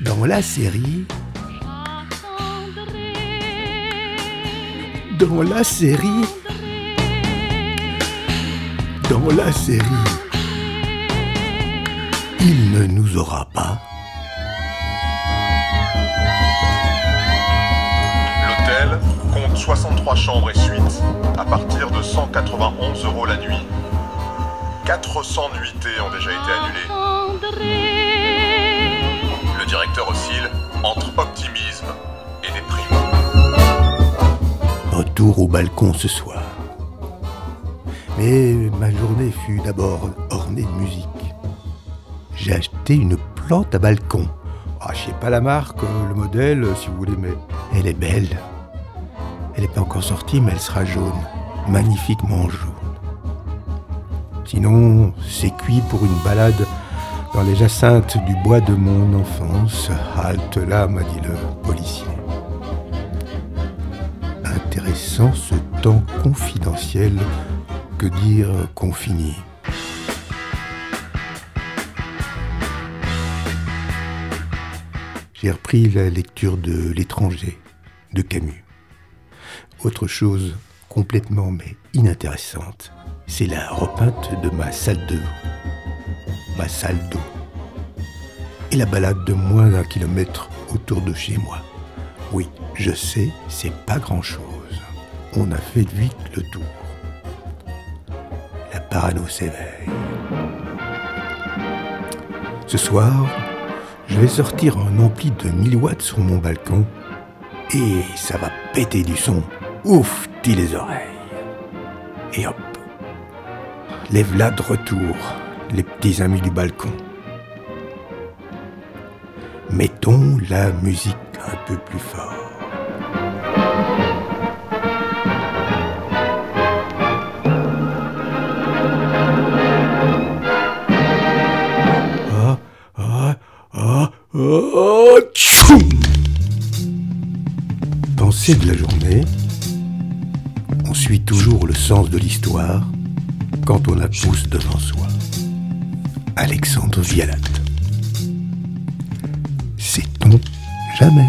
Dans la série. Dans la série. Dans la série. Il ne nous aura pas. L'hôtel compte 63 chambres et suites à partir de 191 euros la nuit. 400 nuitées ont déjà été annulées. Au balcon ce soir. Mais ma journée fut d'abord ornée de musique. J'ai acheté une plante à balcon. Ah, je sais pas la marque, le modèle, si vous voulez, mais elle est belle. Elle n'est pas encore sortie, mais elle sera jaune. Magnifiquement jaune. Sinon, c'est cuit pour une balade dans les jacinthes du bois de mon enfance. Halte là, m'a dit le policier. Intéressant ce temps confidentiel, que dire confini. J'ai repris la lecture de L'étranger de Camus. Autre chose complètement mais inintéressante, c'est la repeinte de ma salle de ma salle d'eau et la balade de moins d'un kilomètre autour de chez moi. Oui, je sais, c'est pas grand-chose. On a fait vite le tour. La parano s'éveille. Ce soir, je vais sortir un ampli de 1000 watts sur mon balcon et ça va péter du son. Ouf, dit les oreilles. Et hop, lève là de retour, les petits amis du balcon. Mettons la musique un peu plus fort. Pensée de la journée, on suit toujours le sens de l'histoire quand on la pousse devant soi. Alexandre Vialat. Sait-on jamais?